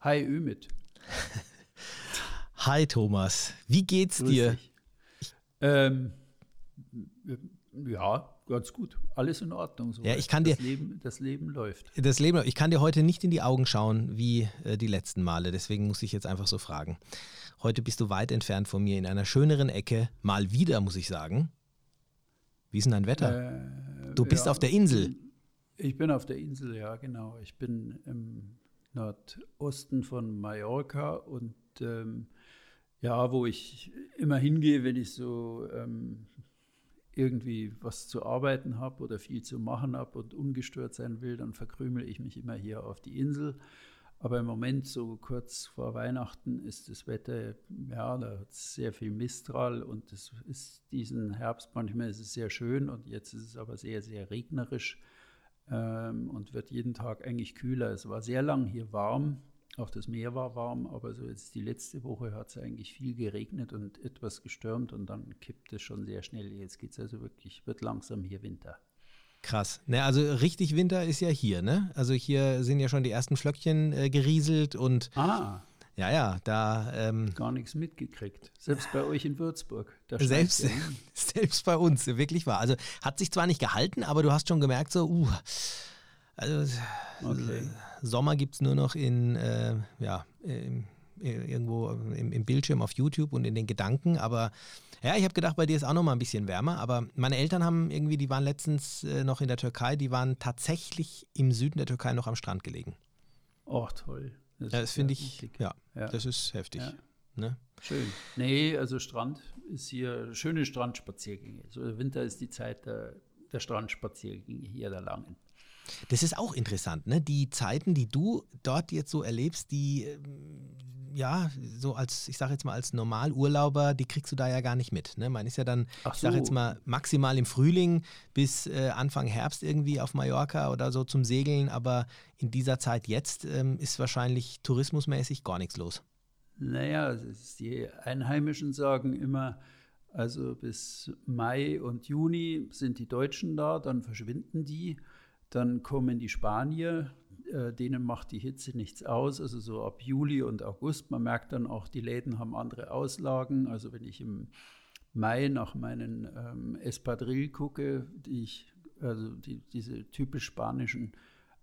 Hi Ümit. Hi Thomas, wie geht's Grüß dir? Ähm, ja, ganz gut. Alles in Ordnung. Ja, ich kann das dir- Leben, das Leben läuft. Das Leben, ich kann dir heute nicht in die Augen schauen wie äh, die letzten Male, deswegen muss ich jetzt einfach so fragen. Heute bist du weit entfernt von mir in einer schöneren Ecke, mal wieder, muss ich sagen. Wie ist denn dein Wetter? Äh, du bist ja, auf der Insel. Ich bin auf der Insel, ja, genau. Ich bin im Nordosten von Mallorca und ähm, ja, wo ich immer hingehe, wenn ich so ähm, irgendwie was zu arbeiten habe oder viel zu machen habe und ungestört sein will, dann verkrümel ich mich immer hier auf die Insel. Aber im Moment, so kurz vor Weihnachten, ist das Wetter, ja, da hat es sehr viel Mistral und es ist diesen Herbst manchmal ist es sehr schön und jetzt ist es aber sehr, sehr regnerisch ähm, und wird jeden Tag eigentlich kühler. Es war sehr lang hier warm, auch das Meer war warm, aber so jetzt die letzte Woche hat es eigentlich viel geregnet und etwas gestürmt und dann kippt es schon sehr schnell. Jetzt geht es also wirklich, wird langsam hier Winter. Krass. Ne, also richtig Winter ist ja hier, ne? Also hier sind ja schon die ersten Flöckchen äh, gerieselt und Ah, ja, ja, da ähm, gar nichts mitgekriegt. Selbst bei euch in Würzburg. Selbst, ja. selbst bei uns, wirklich wahr. Also hat sich zwar nicht gehalten, aber du hast schon gemerkt, so, uh, also Okay. Sommer gibt es nur noch in, äh, ja, im, irgendwo im, im Bildschirm auf YouTube und in den Gedanken, aber ja, ich habe gedacht, bei dir ist auch noch mal ein bisschen wärmer, aber meine Eltern haben irgendwie, die waren letztens äh, noch in der Türkei, die waren tatsächlich im Süden der Türkei noch am Strand gelegen. Oh, toll. Ja, das finde ich, ja, Ja. das ist heftig. Ja. Ne? Schön. Nee, also Strand ist hier schöne Strandspaziergänge. So der Winter ist die Zeit der, der Strandspaziergänge hier der langen. Das ist auch interessant, ne? Die Zeiten, die du dort jetzt so erlebst, die, ähm, ja, so als, ich sage jetzt mal, als Normalurlauber, die kriegst du da ja gar nicht mit. Ne? Man ist ja dann, Ach ich sage so. jetzt mal, maximal im Frühling bis äh, Anfang Herbst irgendwie auf Mallorca oder so zum Segeln, aber in dieser Zeit jetzt ähm, ist wahrscheinlich tourismusmäßig gar nichts los. Naja, die Einheimischen sagen immer, also bis Mai und Juni sind die Deutschen da, dann verschwinden die, dann kommen die Spanier, äh, denen macht die Hitze nichts aus, also so ab Juli und August. Man merkt dann auch, die Läden haben andere Auslagen. Also wenn ich im Mai nach meinen ähm, Espadrille gucke, die ich, also die, diese typisch spanischen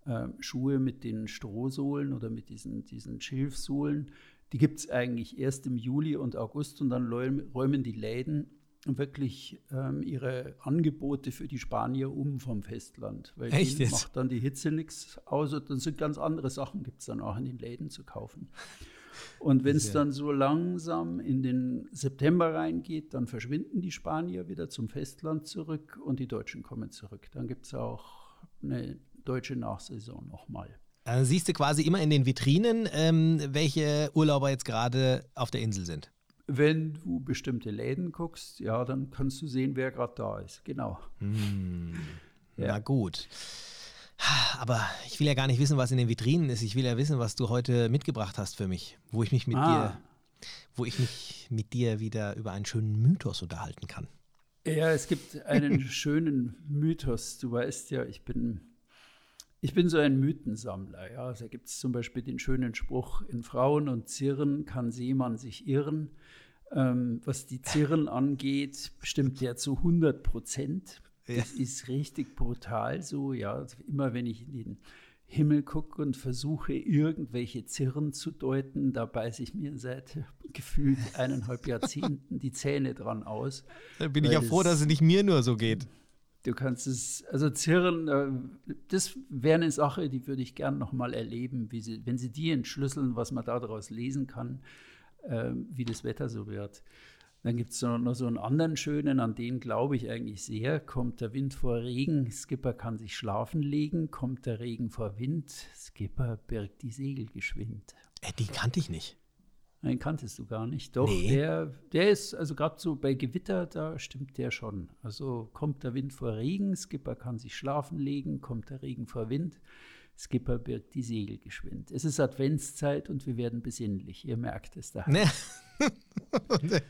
äh, Schuhe mit den Strohsohlen oder mit diesen, diesen Schilfsohlen, die gibt es eigentlich erst im Juli und August und dann räum- räumen die Läden wirklich ähm, ihre Angebote für die Spanier um vom Festland. Weil Echt jetzt? macht dann die Hitze nichts aus und dann sind ganz andere Sachen, gibt es dann auch in den Läden zu kaufen. Und wenn es dann so langsam in den September reingeht, dann verschwinden die Spanier wieder zum Festland zurück und die Deutschen kommen zurück. Dann gibt es auch eine deutsche Nachsaison nochmal. Dann siehst du quasi immer in den Vitrinen, ähm, welche Urlauber jetzt gerade auf der Insel sind. Wenn du bestimmte Läden guckst, ja, dann kannst du sehen, wer gerade da ist. Genau. Ja. Na gut. Aber ich will ja gar nicht wissen, was in den Vitrinen ist. Ich will ja wissen, was du heute mitgebracht hast für mich, wo ich mich mit Ah. dir, wo ich mich mit dir wieder über einen schönen Mythos unterhalten kann. Ja, es gibt einen schönen Mythos. Du weißt ja, ich bin, ich bin so ein Mythensammler. Ja, also da gibt es zum Beispiel den schönen Spruch: In Frauen und Zirren kann Seemann sich irren. Ähm, was die Zirren angeht, stimmt der zu 100 Prozent. Das ist richtig brutal so. Ja, immer wenn ich in den Himmel gucke und versuche, irgendwelche Zirren zu deuten, da beiße ich mir seit gefühlt eineinhalb Jahrzehnten die Zähne dran aus. Da bin ich ja froh, das- dass es nicht mir nur so geht. Du kannst es, also Zirren, äh, das wäre eine Sache, die würde ich gern nochmal erleben, sie, wenn sie die entschlüsseln, was man daraus lesen kann, äh, wie das Wetter so wird. Dann gibt es noch so einen anderen schönen, an den glaube ich eigentlich sehr. Kommt der Wind vor Regen, Skipper kann sich schlafen legen. Kommt der Regen vor Wind, Skipper birgt die Segel geschwind. Äh, die kannte ich nicht. Den kanntest du gar nicht. Doch, Nee. der, der ist, also gerade so bei Gewitter, da stimmt der schon. Also kommt der Wind vor Regen, Skipper kann sich schlafen legen, kommt der Regen vor Wind, Skipper birgt die Segel geschwind. Es ist Adventszeit und wir werden besinnlich, ihr merkt es da. Ne?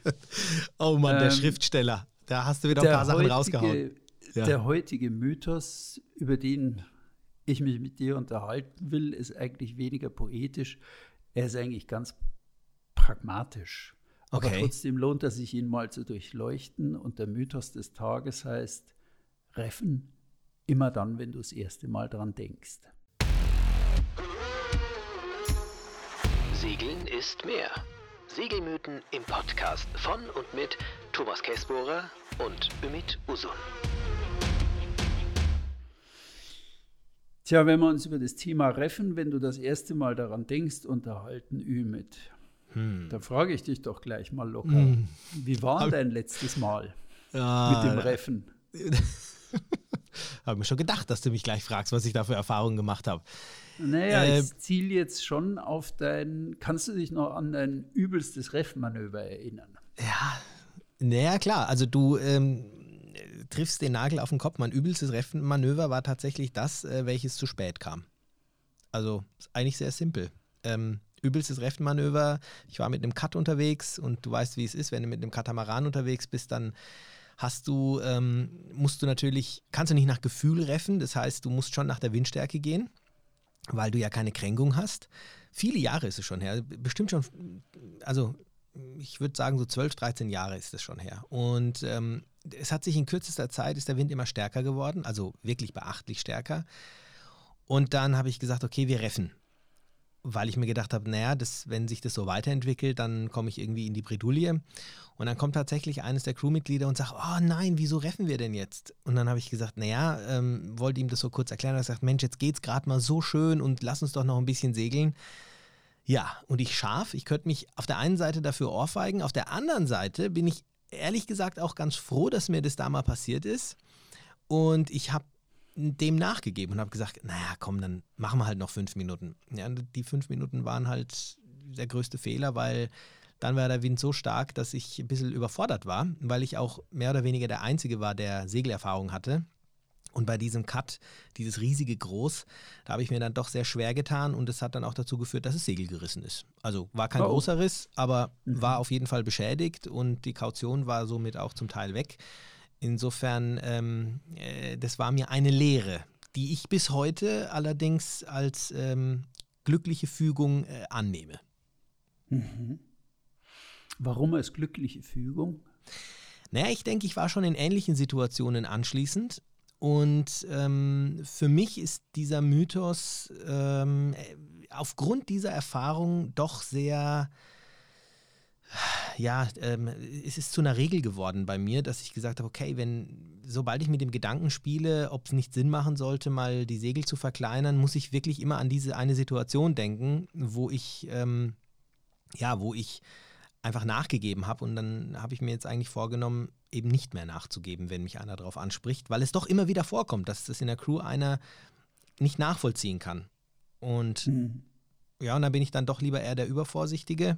oh Mann, der Ähm, Schriftsteller. Da hast du wieder ein paar Sachen rausgehauen. Ja. Der heutige Mythos, über den ich mich mit dir unterhalten will, ist eigentlich weniger poetisch. er ist eigentlich ganz pragmatisch. Okay. Aber trotzdem lohnt es sich, ihn mal zu durchleuchten. Und der Mythos des Tages heißt, Reffen immer dann, wenn du das erste Mal dran denkst. Segeln ist mehr. Segelmythen im Podcast von und mit Thomas Kessbohrer und Ümit Usun. Tja, wenn wir uns über das Thema Reffen, wenn du das erste Mal daran denkst, unterhalten, Ümit, hm. da frage ich dich doch gleich mal locker. Hm. Wie war dein letztes Mal ah, mit dem Reffen? habe mir schon gedacht, dass du mich gleich fragst, was ich da für Erfahrungen gemacht habe. Naja, äh, ich ziele jetzt schon auf dein. Kannst du dich noch an dein übelstes Reffmanöver erinnern? Ja, naja, klar. Also, du ähm, triffst den Nagel auf den Kopf. Mein übelstes Reffmanöver war tatsächlich das, äh, welches zu spät kam. Also, ist eigentlich sehr simpel. Ähm, übelstes Reffmanöver. Ich war mit einem Cut unterwegs und du weißt, wie es ist, wenn du mit einem Katamaran unterwegs bist, dann hast du, ähm, musst du natürlich, kannst du nicht nach Gefühl reffen, das heißt, du musst schon nach der Windstärke gehen, weil du ja keine Kränkung hast. Viele Jahre ist es schon her, bestimmt schon, also ich würde sagen, so 12, 13 Jahre ist es schon her. Und ähm, es hat sich in kürzester Zeit, ist der Wind immer stärker geworden, also wirklich beachtlich stärker. Und dann habe ich gesagt, okay, wir reffen weil ich mir gedacht habe, naja, das, wenn sich das so weiterentwickelt, dann komme ich irgendwie in die Bredouille. Und dann kommt tatsächlich eines der Crewmitglieder und sagt, oh nein, wieso reffen wir denn jetzt? Und dann habe ich gesagt, naja, ähm, wollte ihm das so kurz erklären. Er sagt, Mensch, jetzt geht es gerade mal so schön und lass uns doch noch ein bisschen segeln. Ja, und ich scharf, ich könnte mich auf der einen Seite dafür ohrfeigen, auf der anderen Seite bin ich ehrlich gesagt auch ganz froh, dass mir das da mal passiert ist. Und ich habe dem nachgegeben und habe gesagt, naja, komm, dann machen wir halt noch fünf Minuten. Ja, die fünf Minuten waren halt der größte Fehler, weil dann war der Wind so stark, dass ich ein bisschen überfordert war, weil ich auch mehr oder weniger der Einzige war, der Segelerfahrung hatte. Und bei diesem Cut, dieses riesige Groß, da habe ich mir dann doch sehr schwer getan und es hat dann auch dazu geführt, dass das Segel gerissen ist. Also war kein oh. großer Riss, aber mhm. war auf jeden Fall beschädigt und die Kaution war somit auch zum Teil weg. Insofern, ähm, äh, das war mir eine Lehre, die ich bis heute allerdings als ähm, glückliche Fügung äh, annehme. Mhm. Warum als glückliche Fügung? Naja, ich denke, ich war schon in ähnlichen Situationen anschließend. Und ähm, für mich ist dieser Mythos ähm, äh, aufgrund dieser Erfahrung doch sehr ja, ähm, es ist zu einer Regel geworden bei mir, dass ich gesagt habe, okay, wenn, sobald ich mit dem Gedanken spiele, ob es nicht Sinn machen sollte, mal die Segel zu verkleinern, muss ich wirklich immer an diese eine Situation denken, wo ich, ähm, ja, wo ich einfach nachgegeben habe und dann habe ich mir jetzt eigentlich vorgenommen, eben nicht mehr nachzugeben, wenn mich einer darauf anspricht, weil es doch immer wieder vorkommt, dass das in der Crew einer nicht nachvollziehen kann. Und mhm. ja, und dann bin ich dann doch lieber eher der Übervorsichtige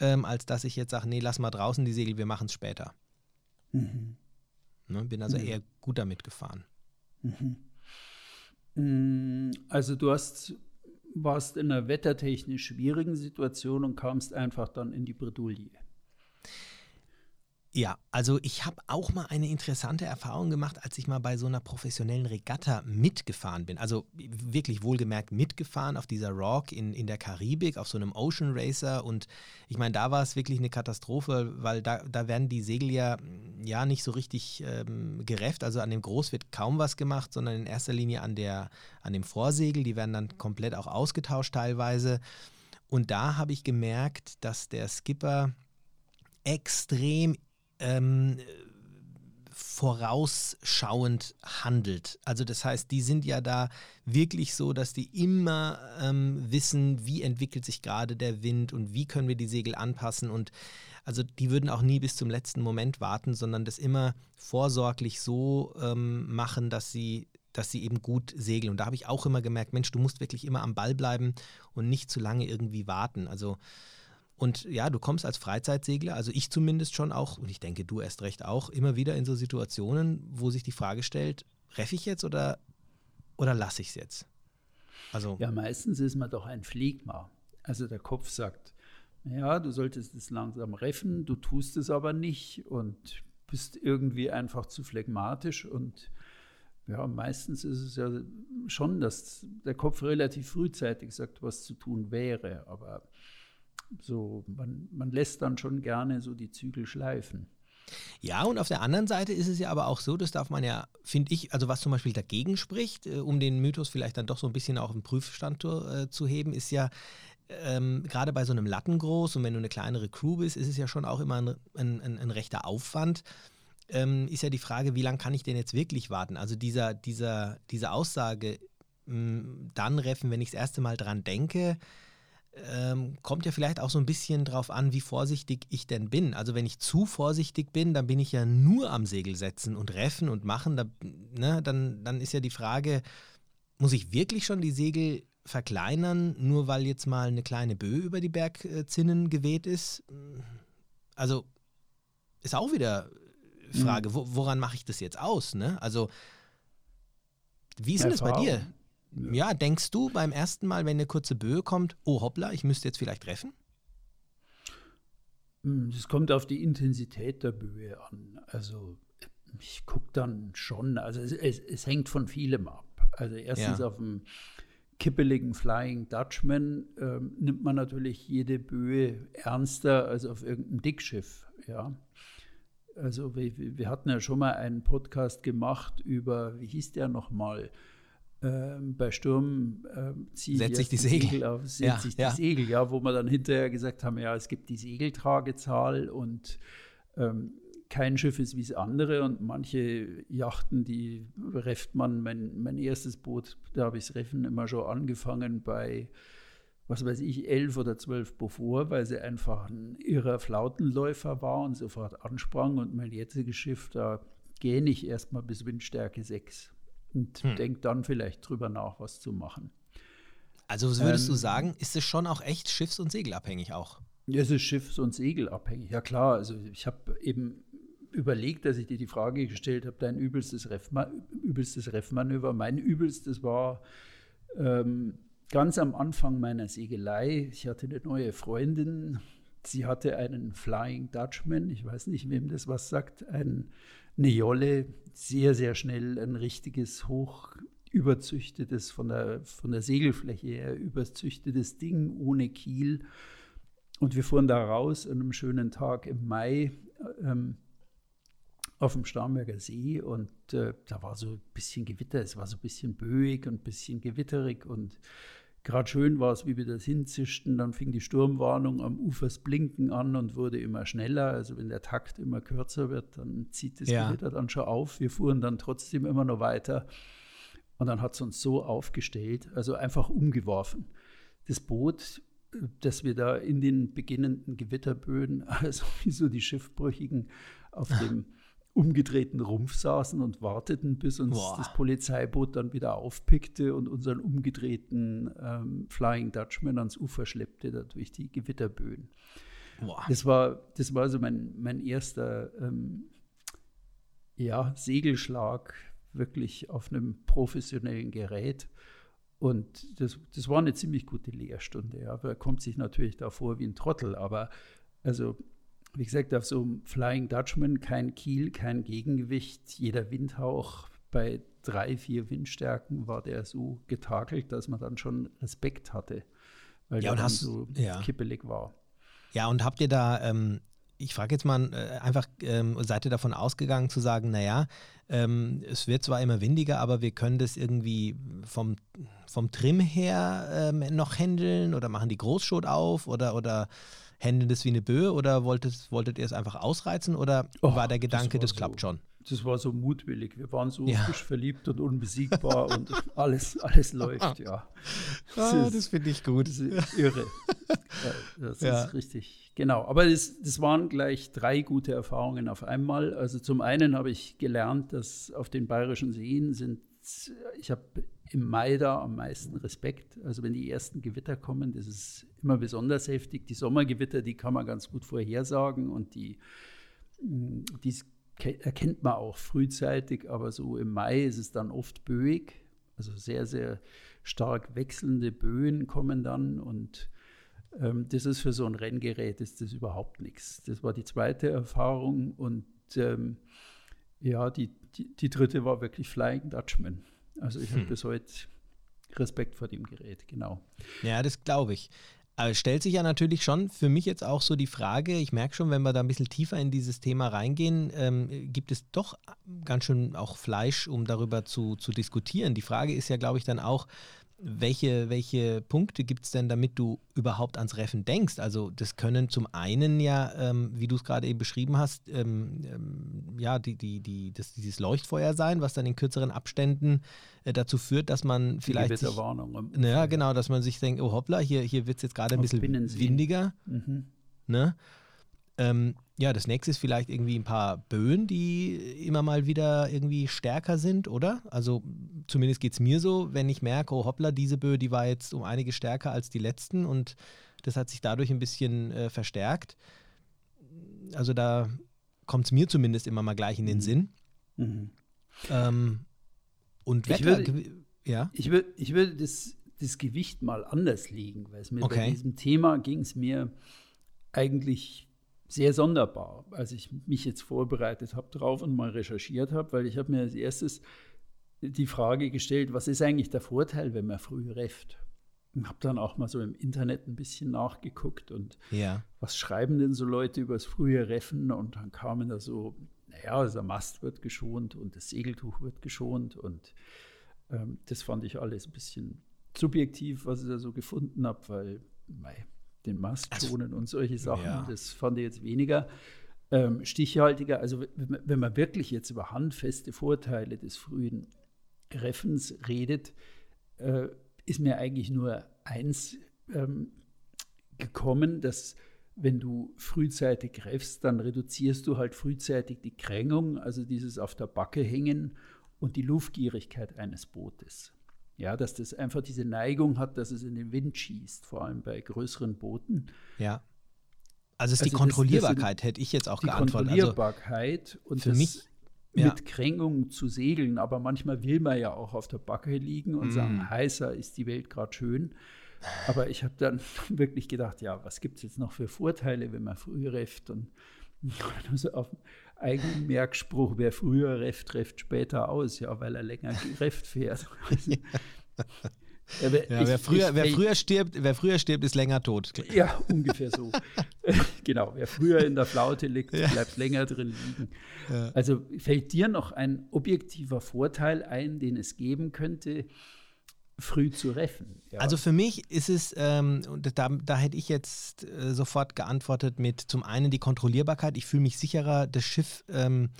ähm, als dass ich jetzt sage, nee, lass mal draußen die Segel, wir machen es später. Mhm. Ne, bin also mhm. eher gut damit gefahren. Mhm. Mm, also du hast, warst in einer wettertechnisch schwierigen Situation und kamst einfach dann in die Bredouille. Ja, also ich habe auch mal eine interessante Erfahrung gemacht, als ich mal bei so einer professionellen Regatta mitgefahren bin. Also wirklich wohlgemerkt mitgefahren auf dieser Rock in, in der Karibik, auf so einem Ocean Racer. Und ich meine, da war es wirklich eine Katastrophe, weil da, da werden die Segel ja, ja nicht so richtig ähm, gerefft. Also an dem Groß wird kaum was gemacht, sondern in erster Linie an, der, an dem Vorsegel. Die werden dann komplett auch ausgetauscht teilweise. Und da habe ich gemerkt, dass der Skipper extrem ähm, vorausschauend handelt. Also das heißt, die sind ja da wirklich so, dass die immer ähm, wissen, wie entwickelt sich gerade der Wind und wie können wir die Segel anpassen und also die würden auch nie bis zum letzten Moment warten, sondern das immer vorsorglich so ähm, machen, dass sie dass sie eben gut segeln. Und da habe ich auch immer gemerkt, Mensch, du musst wirklich immer am Ball bleiben und nicht zu lange irgendwie warten. Also und ja, du kommst als Freizeitsegler, also ich zumindest schon auch, und ich denke, du erst recht auch, immer wieder in so Situationen, wo sich die Frage stellt, reffe ich jetzt oder, oder lasse ich es jetzt? Also, ja, meistens ist man doch ein Fliegma. Also der Kopf sagt, ja, du solltest es langsam reffen, du tust es aber nicht und bist irgendwie einfach zu phlegmatisch und ja, meistens ist es ja schon, dass der Kopf relativ frühzeitig sagt, was zu tun wäre. Aber so, man, man lässt dann schon gerne so die Zügel schleifen. Ja, und auf der anderen Seite ist es ja aber auch so, das darf man ja, finde ich, also was zum Beispiel dagegen spricht, äh, um den Mythos vielleicht dann doch so ein bisschen auf den Prüfstand äh, zu heben, ist ja, ähm, gerade bei so einem Lattengroß und wenn du eine kleinere Crew bist, ist es ja schon auch immer ein, ein, ein, ein rechter Aufwand. Ähm, ist ja die Frage, wie lange kann ich denn jetzt wirklich warten? Also dieser, dieser, diese Aussage, mh, hm, dann reffen, wenn ich das erste Mal dran denke, ähm, kommt ja vielleicht auch so ein bisschen drauf an, wie vorsichtig ich denn bin. Also wenn ich zu vorsichtig bin, dann bin ich ja nur am Segel setzen und reffen und machen. Da, ne, dann, dann ist ja die Frage, muss ich wirklich schon die Segel verkleinern, nur weil jetzt mal eine kleine Böe über die Bergzinnen geweht ist? Also ist auch wieder Frage, mhm. woran mache ich das jetzt aus? Ne? Also wie ist denn das bei dir? Ja. ja, denkst du beim ersten Mal, wenn eine kurze Böe kommt, oh hoppla, ich müsste jetzt vielleicht treffen? Hm, es kommt auf die Intensität der Böe an. Also ich gucke dann schon, also es, es, es, hängt von vielem ab. Also erstens ja. auf dem kippeligen Flying Dutchman ähm, nimmt man natürlich jede Böe ernster als auf irgendeinem Dickschiff. Ja. Also wir, wir hatten ja schon mal einen Podcast gemacht über, wie hieß der nochmal? Ähm, bei Sturm ähm, ziehe setz ich die Segel, Segel auf, setze ja, ich die ja. Segel, ja, wo wir dann hinterher gesagt haben, ja, es gibt die Segeltragezahl und ähm, kein Schiff ist wie das andere und manche Yachten, die refft man, mein, mein erstes Boot, da habe ich das Reffen immer schon angefangen bei, was weiß ich, elf oder zwölf Beaufort, weil sie einfach ein irrer Flautenläufer war und sofort ansprang und mein jetziges Schiff, da gehe ich erstmal bis Windstärke 6 und hm. denkt dann vielleicht drüber nach, was zu machen. Also würdest ähm, du sagen, ist es schon auch echt schiffs- und segelabhängig auch? Ja, es ist schiffs- und segelabhängig. Ja klar, also ich habe eben überlegt, dass ich dir die Frage gestellt habe, dein übelstes, Reffma übelstes Reffmanöver. Mein übelstes war ähm, ganz am Anfang meiner Segelei. Ich hatte eine neue Freundin, sie hatte einen Flying Dutchman, ich weiß nicht, wem das was sagt, ein, eine Jolle, sehr, sehr schnell ein richtiges, hoch überzüchtetes, von der, von der Segelfläche her überzüchtetes Ding ohne Kiel. Und wir fuhren da raus an einem schönen Tag im Mai ähm, auf dem Starnberger See und äh, da war so ein bisschen Gewitter, es war so ein bisschen böig und ein bisschen gewitterig und Gerade schön war es, wie wir das hinzischten. Dann fing die Sturmwarnung am Ufers Blinken an und wurde immer schneller. Also wenn der Takt immer kürzer wird, dann zieht das ja. Gewitter dann schon auf. Wir fuhren dann trotzdem immer noch weiter. Und dann hat es uns so aufgestellt, also einfach umgeworfen. Das Boot, das wir da in den beginnenden Gewitterböden, also wie so die Schiffbrüchigen auf dem umgedrehten Rumpf saßen und warteten, bis uns Boah. das Polizeiboot dann wieder aufpickte und unseren umgedrehten ähm, Flying Dutchman ans Ufer schleppte, da durch die Gewitterböen. Boah. Das war, das war so mein, mein erster ähm, ja, Segelschlag wirklich auf einem professionellen Gerät. Und das, das war eine ziemlich gute Lehrstunde. Ja. Er kommt sich natürlich da vor wie ein Trottel, aber also wie gesagt, auf so einem Flying Dutchman kein Kiel, kein Gegengewicht. Jeder Windhauch bei drei, vier Windstärken war der so getakelt, dass man dann schon Respekt hatte, weil ja, der dann so ja. kippelig war. Ja, und habt ihr da, ähm, ich frage jetzt mal, äh, einfach, ähm, seid ihr davon ausgegangen zu sagen, naja, ähm, es wird zwar immer windiger, aber wir können das irgendwie vom, vom Trim her ähm, noch handeln oder machen die Großschot auf oder, oder händeln das wie eine Böe oder wolltet, wolltet ihr es einfach ausreizen oder oh, war der Gedanke, das, das klappt so, schon? Das war so mutwillig. Wir waren so ja. frisch verliebt und unbesiegbar und alles, alles läuft, ja. Das, ah, das finde ich gut. Das ist irre. das ja. ist richtig. Genau. Aber das, das waren gleich drei gute Erfahrungen auf einmal. Also zum einen habe ich gelernt, dass auf den bayerischen Seen sind, ich habe im Mai da am meisten Respekt. Also wenn die ersten Gewitter kommen, das ist immer besonders heftig. Die Sommergewitter, die kann man ganz gut vorhersagen und die, mm, die erkennt man auch frühzeitig, aber so im Mai ist es dann oft böig. Also sehr, sehr stark wechselnde Böen kommen dann und ähm, das ist für so ein Renngerät ist das überhaupt nichts. Das war die zweite Erfahrung und ähm, Ja, die, die, die dritte war wirklich Flying Dutchman. Also ich hm. habe bis heute Respekt vor dem Gerät, genau. Ja, das glaube ich. Aber es stellt sich ja natürlich schon für mich jetzt auch so die Frage, ich merke schon, wenn wir da ein bisschen tiefer in dieses Thema reingehen, ähm, gibt es doch ganz schön auch Fleisch, um darüber zu, zu diskutieren. Die Frage ist ja, glaube ich, dann auch, welche, welche Punkte gibt es denn, damit du überhaupt ans Reffen denkst? Also das können zum einen ja, ähm, wie du es gerade eben beschrieben hast, ähm, ähm, ja, die, die, die, das, dieses Leuchtfeuer sein, was dann in kürzeren Abständen äh, dazu führt, dass man vielleicht. Sich, Warnung. Ja, genau, dass man sich denkt, oh hoppla, hier, hier wird es jetzt gerade ein bisschen windiger. Mhm. Ne? Ähm, ja, das nächste ist vielleicht irgendwie ein paar Böen, die immer mal wieder irgendwie stärker sind, oder? Also zumindest geht es mir so, wenn ich merke, oh hoppla, diese Böe, die war jetzt um einige stärker als die letzten und das hat sich dadurch ein bisschen äh, verstärkt. Also da kommt es mir zumindest immer mal gleich in den mhm. Sinn. Mhm. Ähm, und Wetter, ich würde, ja? Ich würde, ich würde das, das Gewicht mal anders legen, weil es mir okay. bei diesem Thema ging es mir eigentlich sehr sonderbar, als ich mich jetzt vorbereitet habe drauf und mal recherchiert habe, weil ich habe mir als erstes die Frage gestellt, was ist eigentlich der Vorteil, wenn man früh refft? Und habe dann auch mal so im Internet ein bisschen nachgeguckt und ja. was schreiben denn so Leute über das frühe Reffen? Und dann kamen da so, naja, also der Mast wird geschont und das Segeltuch wird geschont und ähm, das fand ich alles ein bisschen subjektiv, was ich da so gefunden habe, weil mei, den Mast also, und solche Sachen. Ja. Das fand ich jetzt weniger ähm, stichhaltiger. Also wenn man wirklich jetzt über handfeste Vorteile des frühen Reffens redet, äh, ist mir eigentlich nur eins ähm, gekommen, dass wenn du frühzeitig reffst, dann reduzierst du halt frühzeitig die Krängung, also dieses auf der Backe hängen und die Luftgierigkeit eines Bootes. Ja, dass das einfach diese Neigung hat, dass es in den Wind schießt, vor allem bei größeren Booten. Ja. Also ist also die Kontrollierbarkeit, das, das hätte ich jetzt auch die geantwortet. Die also Kontrollierbarkeit also und für mich ja. mit Krängung zu segeln, aber manchmal will man ja auch auf der Backe liegen und mm. sagen, heißer ist die Welt gerade schön. Aber ich habe dann wirklich gedacht, ja, was gibt es jetzt noch für Vorteile, wenn man früh reft und also auf eigenen Merkspruch, wer früher reft, trefft später aus, ja, weil er länger gerefft fährt. Ja, ja, wer, früher, ich, wer, früher stirbt, wer früher stirbt, ist länger tot. Ja, ungefähr so. genau, wer früher in der Flaute liegt, ja. bleibt länger drin liegen. Ja. Also fällt dir noch ein objektiver Vorteil ein, den es geben könnte, früh zu reffen. Ja. Also für mich ist es, ähm, da, da hätte ich jetzt äh, sofort geantwortet mit zum einen die Kontrollierbarkeit. Ich fühle mich sicherer, das Schiff, ähm,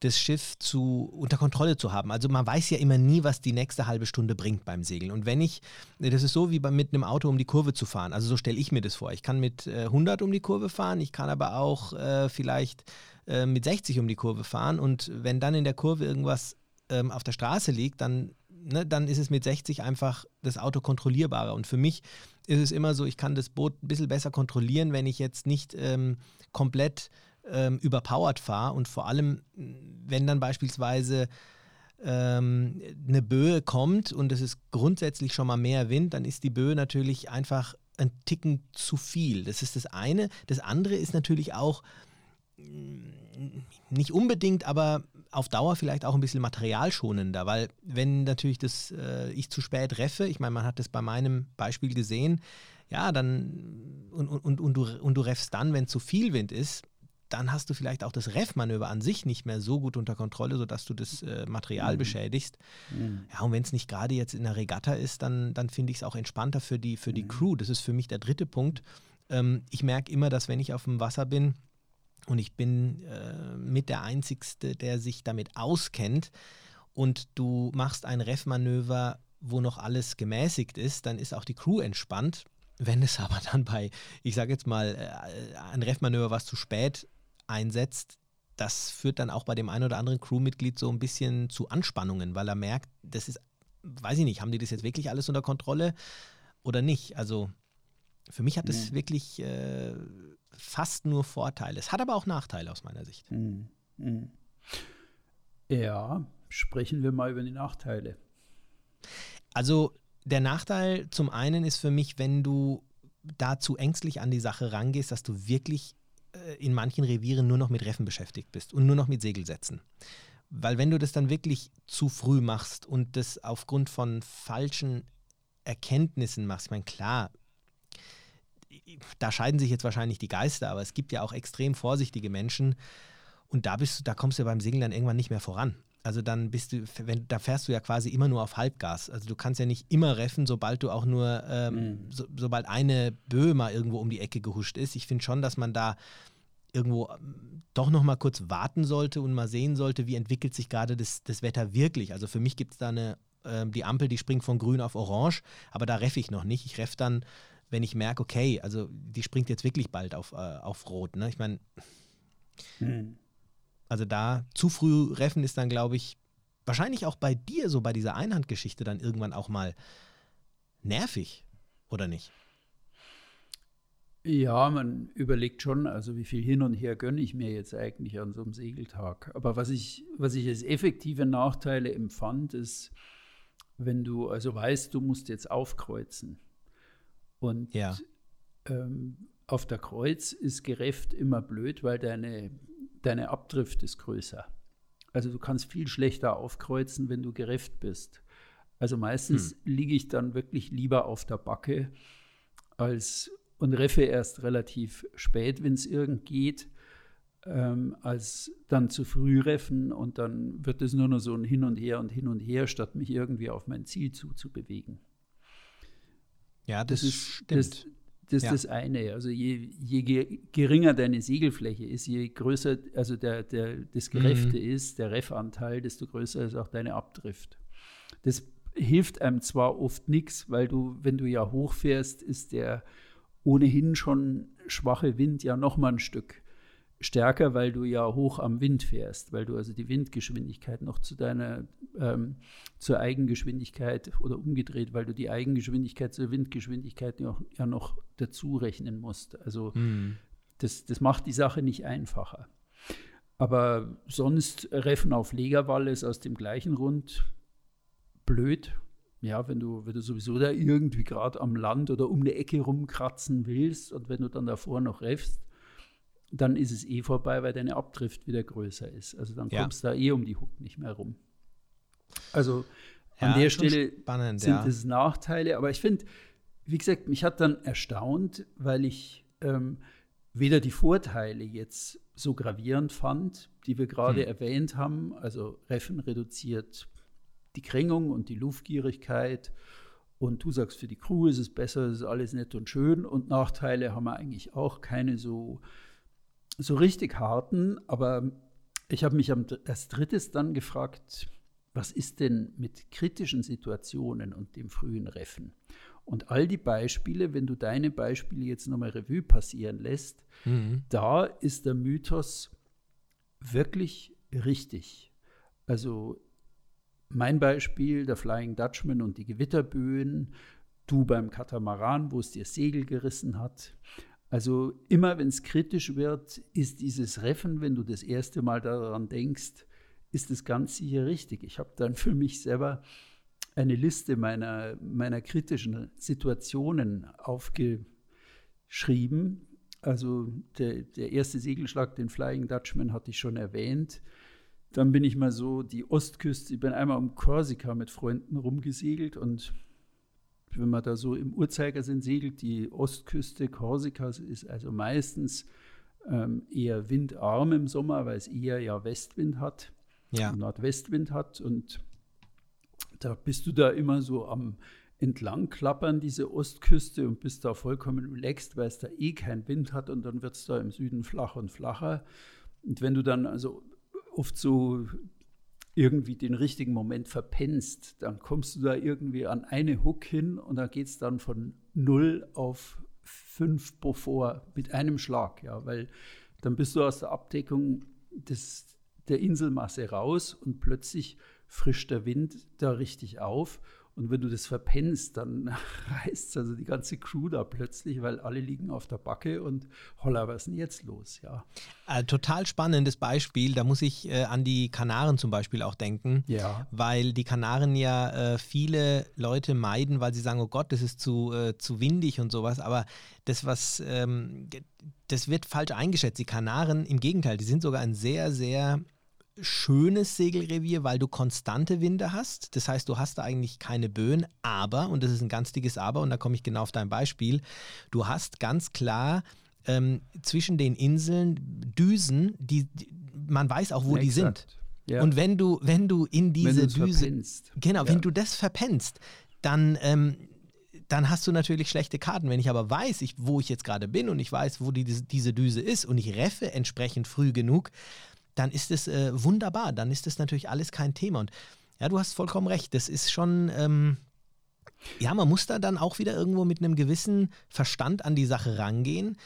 das Schiff zu, unter Kontrolle zu haben. Also man weiß ja immer nie, was die nächste halbe Stunde bringt beim Segeln. Und wenn ich, das ist so wie bei, mit einem Auto um die Kurve zu fahren. Also so stelle ich mir das vor. Ich kann mit äh, 100 um die Kurve fahren, ich kann aber auch äh, vielleicht äh, mit 60 um die Kurve fahren. Und wenn dann in der Kurve irgendwas ähm, auf der Straße liegt, dann ne, dann ist es mit 60 einfach das Auto kontrollierbarer. Und für mich ist es immer so, ich kann das Boot ein bisschen besser kontrollieren, wenn ich jetzt nicht ähm, komplett ähm, überpowered fahre und vor allem, wenn dann beispielsweise ähm, eine Böe kommt und es ist grundsätzlich schon mal mehr Wind, dann ist die Böe natürlich einfach ein Ticken zu viel. Das ist das eine. Das andere ist natürlich auch nicht unbedingt, aber auf Dauer vielleicht auch ein bisschen materialschonender, weil wenn natürlich das äh, ich zu spät reffe, ich meine, man hat das bei meinem Beispiel gesehen, ja, dann und, und, und, du, und du reffst dann, wenn zu viel Wind ist, dann hast du vielleicht auch das Reffmanöver an sich nicht mehr so gut unter Kontrolle, sodass du das äh, Material mhm. beschädigst. Mhm. Ja, und wenn es nicht gerade jetzt in der Regatta ist, dann, dann finde ich es auch entspannter für die, für die mhm. Crew. Das ist für mich der dritte Punkt. Ähm, ich merke immer, dass wenn ich auf dem Wasser bin, und ich bin äh, mit der Einzigste, der sich damit auskennt. Und du machst ein Ref-Manöver, wo noch alles gemäßigt ist, dann ist auch die Crew entspannt. Wenn es aber dann bei, ich sage jetzt mal, äh, ein Ref-Manöver, was zu spät einsetzt, das führt dann auch bei dem einen oder anderen Crewmitglied so ein bisschen zu Anspannungen, weil er merkt, das ist, weiß ich nicht, haben die das jetzt wirklich alles unter Kontrolle oder nicht? Also für mich hat es mhm. wirklich äh, fast nur Vorteile. Es hat aber auch Nachteile aus meiner Sicht. Mhm. Mhm. Ja, sprechen wir mal über die Nachteile. Also der Nachteil zum einen ist für mich, wenn du da zu ängstlich an die Sache rangehst, dass du wirklich äh, in manchen Revieren nur noch mit Reffen beschäftigt bist und nur noch mit Segelsätzen. Weil wenn du das dann wirklich zu früh machst und das aufgrund von falschen Erkenntnissen machst, ich meine, klar, da scheiden sich jetzt wahrscheinlich die Geister, aber es gibt ja auch extrem vorsichtige Menschen und da bist du, da kommst du beim Segeln dann irgendwann nicht mehr voran. Also dann bist du, wenn, da fährst du ja quasi immer nur auf Halbgas. Also du kannst ja nicht immer reffen, sobald du auch nur, ähm, mhm. so, sobald eine Böe mal irgendwo um die Ecke gehuscht ist. Ich finde schon, dass man da irgendwo ähm, doch noch mal kurz warten sollte und mal sehen sollte, wie entwickelt sich gerade das, das Wetter wirklich. Also für mich gibt es da eine, äh, die Ampel, die springt von grün auf orange, aber da reffe ich noch nicht. Ich reffe dann, wenn ich merke, okay, also die springt jetzt wirklich bald auf, äh, auf rot. Ne? Ich meine, mhm. also da zu früh reffen ist dann, glaube ich, wahrscheinlich auch bei dir so bei dieser Einhandgeschichte dann irgendwann auch mal nervig, oder nicht? Ja, man überlegt schon, also wie viel hin und her gönne ich mir jetzt eigentlich an so einem Segeltag. Aber was ich, was ich als effektive Nachteile empfand, ist, wenn du also weißt, du musst jetzt aufkreuzen. Und ja. ähm, auf der Kreuz ist gerefft immer blöd, weil deine, deine Abdrift ist größer. Also du kannst viel schlechter aufkreuzen, wenn du gerefft bist. Also meistens hm. liege ich dann wirklich lieber auf der Backe als und reffe erst relativ spät, wenn es irgend geht, ähm, als dann zu früh reffen und dann wird es nur noch so ein Hin und Her und Hin und Her, statt mich irgendwie auf mein Ziel zuzubewegen. Ja, das, das ist stimmt. Das, das ja. ist das eine. Also je, je, geringer deine Segelfläche ist, je größer, also der, der, das Gerefte mhm. ist, der Reffanteil, desto größer ist auch deine Abdrift. Das hilft einem zwar oft nichts, weil du, wenn du ja hochfährst, ist der ohnehin schon schwache Wind ja noch mal ein Stück stärker, weil du ja hoch am Wind fährst, weil du also die Windgeschwindigkeit noch zu deiner ähm, zur Eigengeschwindigkeit oder umgedreht, weil du die Eigengeschwindigkeit zur Windgeschwindigkeit ja, ja noch dazu rechnen musst. Also mhm. das, das macht die Sache nicht einfacher. Aber sonst Reffen auf Legerwall ist aus dem gleichen Grund blöd, ja, wenn du, wenn du sowieso da irgendwie gerade am Land oder um eine Ecke rumkratzen willst und wenn du dann davor noch reffst, dann ist es eh vorbei, weil deine Abdrift wieder größer ist. Also dann ja. kommst du da eh um die Hook nicht mehr rum. Also an ja, der Stelle spannend, sind ja. es Nachteile, aber ich finde, wie gesagt, mich hat dann erstaunt, weil ich ähm, weder die Vorteile jetzt so gravierend fand, die wir gerade hm. erwähnt haben, also Reffen reduziert die Krängung und die Luftgierigkeit. Und du sagst, für die Crew ist es besser, es ist alles nett und schön. Und Nachteile haben wir eigentlich auch keine so, so richtig harten. Aber ich habe mich als drittes dann gefragt, was ist denn mit kritischen Situationen und dem frühen Reffen? Und all die Beispiele, wenn du deine Beispiele jetzt nochmal Revue passieren lässt, mhm. da ist der Mythos wirklich richtig. Also mein Beispiel, der Flying Dutchman und die Gewitterböen, du beim Katamaran, wo es dir Segel gerissen hat. Also immer wenn es kritisch wird, ist dieses Reffen, wenn du das erste Mal daran denkst, ist es ganz sicher richtig. Ich habe dann für mich selber eine Liste meiner, meiner kritischen Situationen aufgeschrieben. Also der, der erste Segelschlag, den Flying Dutchman, hatte ich schon erwähnt. Dann bin ich mal so die Ostküste, ich bin einmal um Korsika mit Freunden rumgesegelt und wenn man da so im Uhrzeigersinn segelt, die Ostküste Korsikas ist also meistens ähm, eher windarm im Sommer, weil es eher ja Westwind hat, ja. Nordwestwind hat und da bist du da immer so am entlangklappern, diese Ostküste und bist da vollkommen relaxed, weil es da eh keinen Wind hat und dann wird es da im Süden flach und flacher. Und wenn du dann also oft so irgendwie den richtigen Moment verpennst, dann kommst du da irgendwie an eine Hook hin und dann geht es dann von 0 auf 5 Beaufort mit einem Schlag, ja, weil dann bist du aus der Abdeckung des, der Inselmasse raus und plötzlich frischt der Wind da richtig auf und wenn du das verpennst, dann reißt also die ganze Crew da plötzlich, weil alle liegen auf der Backe und holla, was ist denn jetzt los? Ja. Äh, total spannendes Beispiel. Da muss ich äh, an die Kanaren zum Beispiel auch denken. Ja. Weil die Kanaren ja äh, viele Leute meiden, weil sie sagen, oh Gott, das ist zu, äh, zu windig und sowas. Aber das, was ähm, das wird falsch eingeschätzt. Die Kanaren, im Gegenteil, die sind sogar ein sehr, sehr schönes Segelrevier, weil du konstante Winde hast. Das heißt, du hast da eigentlich keine Böen, aber, und das ist ein ganz dickes Aber, und da komme ich genau auf dein Beispiel, du hast ganz klar ähm, zwischen den Inseln Düsen, die, die man weiß auch, wo ja, die sind. Ja. Und wenn du, wenn du in diese Düse, verpennst. genau, ja. wenn du das verpennst, dann, ähm, dann hast du natürlich schlechte Karten. Wenn ich aber weiß, ich, wo ich jetzt gerade bin und ich weiß, wo die, diese Düse ist und ich reffe entsprechend früh genug, dann ist es äh, wunderbar. Dann ist das natürlich alles kein Thema. Und ja, du hast vollkommen recht. Das ist schon, ähm, ja, man muss da dann auch wieder irgendwo mit einem gewissen Verstand an die Sache rangehen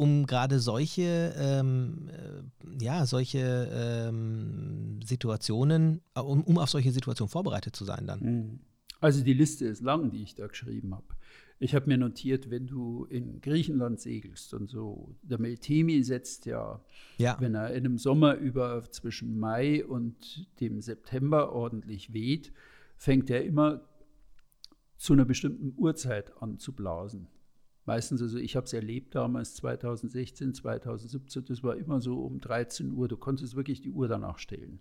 um gerade solche, ähm, äh, ja, solche ähm, Situationen, äh, um, um, auf solche Situationen vorbereitet zu sein dann. Mhm. Also die Liste ist lang, die ich da geschrieben habe. Ich habe mir notiert, wenn du in Griechenland segelst und so, der Meltemi setzt ja, ja, wenn er in einem Sommer über zwischen Mai und dem September ordentlich weht, fängt er immer zu einer bestimmten Uhrzeit an zu blasen. Meistens, also ich habe es erlebt damals 2016, 2017, das war immer so um 13 Uhr. Du konntest wirklich die Uhr danach stellen.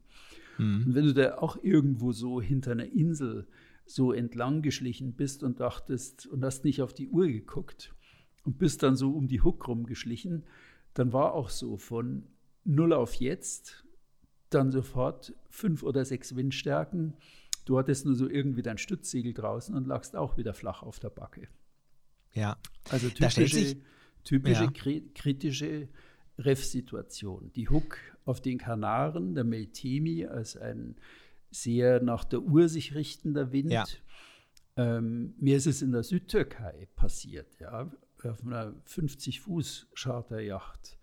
Mhm. Und wenn du da auch irgendwo so hinter einer Insel so entlang geschlichen bist und dachtest und hast nicht auf die Uhr geguckt und bist dann so um die Huck rumgeschlichen, dann war auch so von null auf jetzt, dann sofort fünf oder sechs Windstärken. Du hattest nur so irgendwie dein Stützsegel draußen und lagst auch wieder flach auf der Backe. Ja. Also typische, sich, typische ja. kritische Ref-Situation. Die Hook auf den Kanaren, der Meltemi als ein sehr nach der Uhr sich richtender Wind. Ja. Ähm, mir ist es in der Südtürkei passiert, ja, auf einer 50-Fuß-Charterjacht.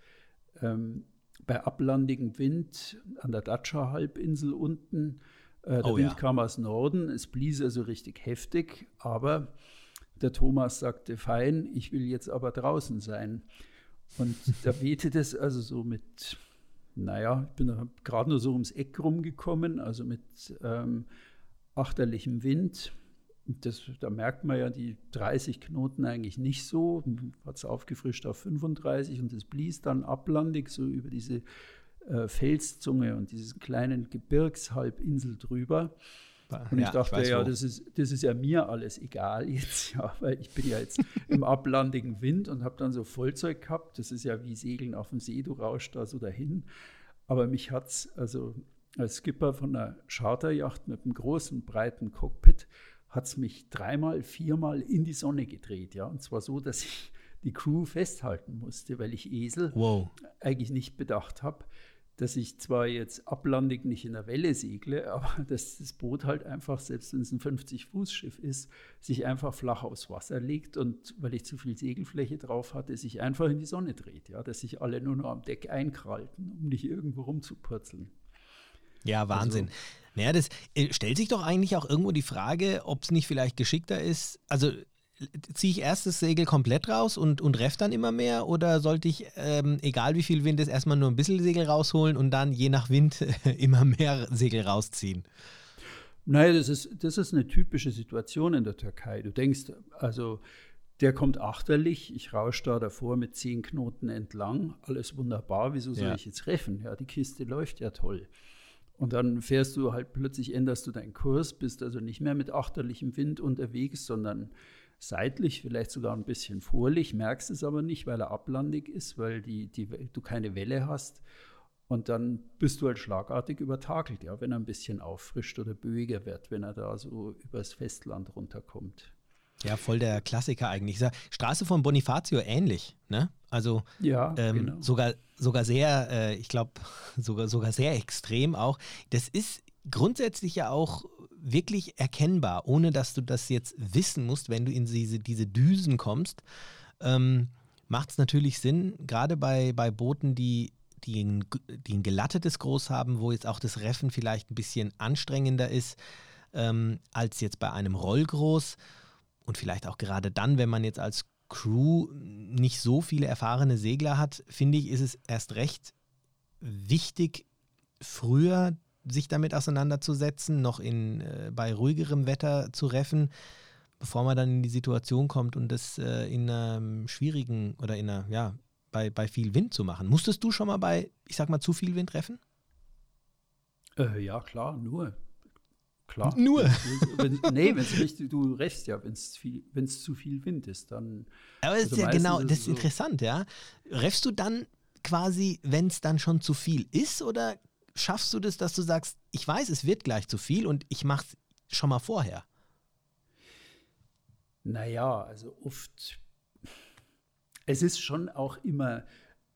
Ähm, bei ablandigem Wind an der Dacia-Halbinsel unten. Äh, der oh, Wind ja. kam aus Norden, es blies also richtig heftig, aber der Thomas sagte, fein, ich will jetzt aber draußen sein. Und da wehte es also so mit, naja, ich bin gerade nur so ums Eck rumgekommen, also mit ähm, achterlichem Wind. Das, da merkt man ja die 30 Knoten eigentlich nicht so. Hat es aufgefrischt auf 35 und es blies dann ablandig so über diese äh, Felszunge und diesen kleinen Gebirgshalbinsel drüber. Und ja, ich dachte, ich ja, das ist, das ist ja mir alles egal jetzt, ja, weil ich bin ja jetzt im ablandigen Wind und habe dann so Vollzeug gehabt. Das ist ja wie Segeln auf dem See, du rauschst da so dahin. Aber mich hat es, also als Skipper von einer Charterjacht mit einem großen, breiten Cockpit, hat es mich dreimal, viermal in die Sonne gedreht. Ja, und zwar so, dass ich die Crew festhalten musste, weil ich Esel wow. eigentlich nicht bedacht habe dass ich zwar jetzt ablandig nicht in der Welle segle, aber dass das Boot halt einfach, selbst wenn es ein 50-Fuß-Schiff ist, sich einfach flach aufs Wasser legt und weil ich zu viel Segelfläche drauf hatte, sich einfach in die Sonne dreht. Ja, dass sich alle nur noch am Deck einkrallten, um nicht irgendwo rumzupurzeln. Ja, Wahnsinn. Also, naja, das äh, stellt sich doch eigentlich auch irgendwo die Frage, ob es nicht vielleicht geschickter ist. Also ziehe ich erst das Segel komplett raus und, und reff dann immer mehr oder sollte ich, ähm, egal wie viel Wind ist, erstmal nur ein bisschen Segel rausholen und dann je nach Wind immer mehr Segel rausziehen? Naja, das ist, das ist eine typische Situation in der Türkei. Du denkst, also der kommt achterlich, ich rausche da davor mit zehn Knoten entlang, alles wunderbar, wieso soll ja. ich jetzt reffen? Ja, die Kiste läuft ja toll. Und dann fährst du halt plötzlich, änderst du deinen Kurs, bist also nicht mehr mit achterlichem Wind unterwegs, sondern seitlich, vielleicht sogar ein bisschen vorlich, merkst es aber nicht, weil er ablandig ist, weil die, die, du keine Welle hast. Und dann bist du halt schlagartig übertakelt, ja, wenn er ein bisschen auffrischt oder böiger wird, wenn er da so übers Festland runterkommt. Ja, voll der Klassiker eigentlich. Straße von Bonifacio ähnlich, ne? Also ja, ähm, genau. sogar, sogar sehr, äh, ich glaube, sogar, sogar sehr extrem auch. Das ist grundsätzlich ja auch wirklich erkennbar, ohne dass du das jetzt wissen musst, wenn du in diese, diese Düsen kommst, ähm, macht es natürlich Sinn, gerade bei, bei Booten, die, die, ein, die ein gelattetes Groß haben, wo jetzt auch das Reffen vielleicht ein bisschen anstrengender ist ähm, als jetzt bei einem Rollgroß. Und vielleicht auch gerade dann, wenn man jetzt als Crew nicht so viele erfahrene Segler hat, finde ich, ist es erst recht wichtig, früher sich damit auseinanderzusetzen, noch in, äh, bei ruhigerem Wetter zu reffen, bevor man dann in die Situation kommt und das äh, in einem schwierigen oder in einer, ja, bei, bei viel Wind zu machen. Musstest du schon mal bei, ich sag mal, zu viel Wind treffen? Äh, ja, klar, nur. Klar. Nur? Wenn, nee, wenn es richtig, du rechst ja, wenn es zu viel Wind ist, dann. Aber das also ist ja genau, das ist so interessant, ja. Reffst du dann quasi, wenn es dann schon zu viel ist, oder schaffst du das, dass du sagst, ich weiß, es wird gleich zu viel und ich mache es schon mal vorher? Naja, also oft. Es ist schon auch immer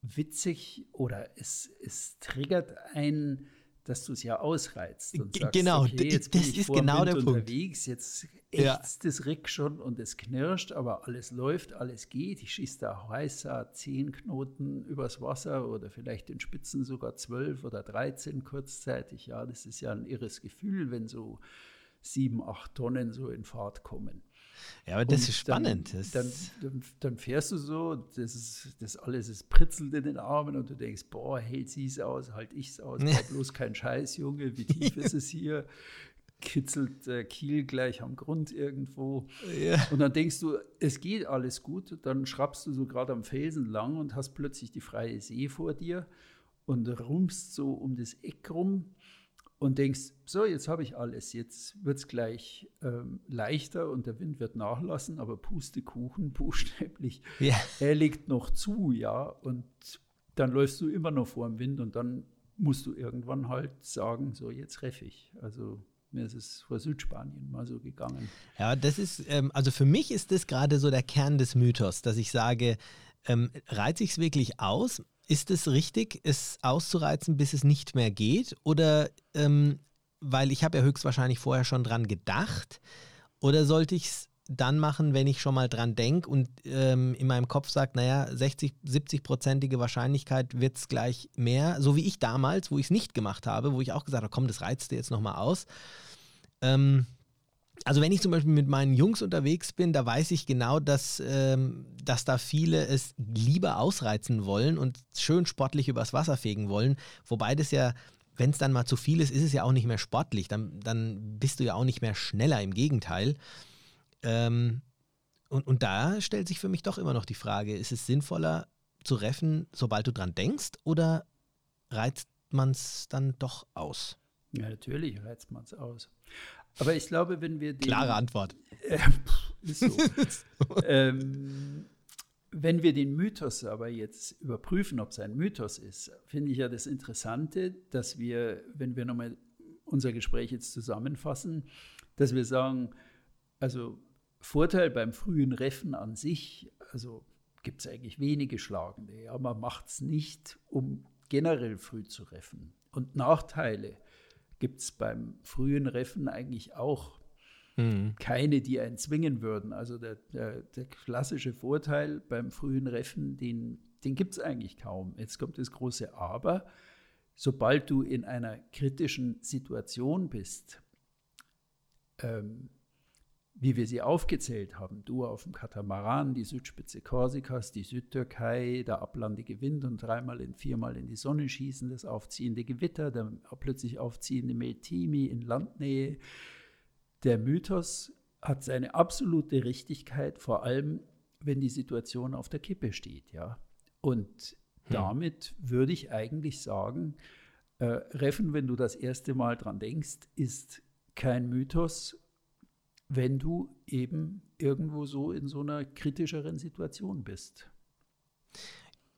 witzig oder es, es triggert einen dass du es ja ausreizt. Und sagst, genau, okay, jetzt das ist genau der unterwegs, Punkt. Jetzt ächzt ja. das Rick schon und es knirscht, aber alles läuft, alles geht. Ich schieße da heißer zehn Knoten übers Wasser oder vielleicht in Spitzen sogar zwölf oder dreizehn kurzzeitig. Ja, das ist ja ein irres Gefühl, wenn so sieben, acht Tonnen so in Fahrt kommen. Ja, aber das und ist spannend. Dann, dann, dann, dann, fährst du so, das, ist, das alles ist pritzelt in den Armen und du denkst, boah, hält sie es aus, halt ich es aus, war bloß kein Scheiß, Junge, wie tief ist es hier? Kitzelt äh, Kiel gleich am Grund irgendwo. Ja. Und dann denkst du, es geht alles gut. Dann schraubst du so gerade am Felsen lang und hast plötzlich die freie See vor dir und rumpst so um das Eck rum und denkst, so, jetzt habe ich alles, jetzt wird es gleich ähm, leichter und der Wind wird nachlassen, aber Pustekuchen, buchstäblich, ja. er legt noch zu, ja, und dann läufst du immer noch vor dem Wind und dann musst du irgendwann halt sagen, so, jetzt reff ich. Also mir ist es vor Südspanien mal so gegangen. Ja, das ist, ähm, also für mich ist das gerade so der Kern des Mythos, dass ich sage, ähm, reizt sich es wirklich aus? Ist es richtig, es auszureizen, bis es nicht mehr geht? Oder, ähm, weil ich habe ja höchstwahrscheinlich vorher schon dran gedacht, oder sollte ich es dann machen, wenn ich schon mal dran denke und ähm, in meinem Kopf sagt, naja, 60, 70-prozentige Wahrscheinlichkeit wird es gleich mehr, so wie ich damals, wo ich es nicht gemacht habe, wo ich auch gesagt habe, komm, das reizt dir jetzt nochmal aus. Ähm, also wenn ich zum Beispiel mit meinen Jungs unterwegs bin, da weiß ich genau, dass, ähm, dass da viele es lieber ausreizen wollen und schön sportlich übers Wasser fegen wollen. Wobei das ja, wenn es dann mal zu viel ist, ist es ja auch nicht mehr sportlich. Dann, dann bist du ja auch nicht mehr schneller, im Gegenteil. Ähm, und, und da stellt sich für mich doch immer noch die Frage, ist es sinnvoller zu reffen, sobald du dran denkst, oder reizt man es dann doch aus? Ja, natürlich reizt man es aus. Aber ich glaube, wenn wir den, Klare Antwort. Äh, ist so. ähm, wenn wir den Mythos aber jetzt überprüfen, ob es ein Mythos ist, finde ich ja das Interessante, dass wir, wenn wir nochmal unser Gespräch jetzt zusammenfassen, dass wir sagen, also Vorteil beim frühen Reffen an sich, also gibt es eigentlich wenige Schlagende. Ja, man macht es nicht, um generell früh zu reffen. Und Nachteile gibt es beim frühen Reffen eigentlich auch mhm. keine, die einen zwingen würden. Also der, der, der klassische Vorteil beim frühen Reffen, den, den gibt es eigentlich kaum. Jetzt kommt das große Aber. Sobald du in einer kritischen Situation bist, ähm, wie wir sie aufgezählt haben, du auf dem Katamaran, die Südspitze Korsikas, die Südtürkei, der ablandige Wind und dreimal in viermal in die Sonne schießen, das aufziehende Gewitter, der plötzlich aufziehende Meltimi in Landnähe. Der Mythos hat seine absolute Richtigkeit, vor allem wenn die Situation auf der Kippe steht, ja. Und hm. damit würde ich eigentlich sagen, äh, Reffen, wenn du das erste Mal dran denkst, ist kein Mythos wenn du eben irgendwo so in so einer kritischeren Situation bist.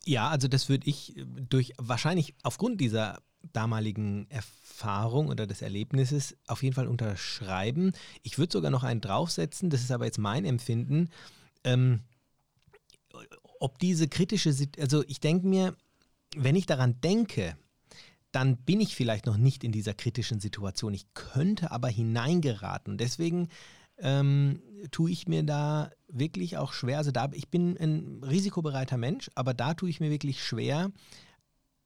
Ja, also das würde ich äh, durch wahrscheinlich aufgrund dieser damaligen Erfahrung oder des Erlebnisses auf jeden Fall unterschreiben. Ich würde sogar noch einen draufsetzen, das ist aber jetzt mein Empfinden. Ähm, ob diese kritische, also ich denke mir, wenn ich daran denke, dann bin ich vielleicht noch nicht in dieser kritischen Situation. Ich könnte aber hineingeraten. Deswegen ähm, tue ich mir da wirklich auch schwer. Also da, ich bin ein risikobereiter Mensch, aber da tue ich mir wirklich schwer,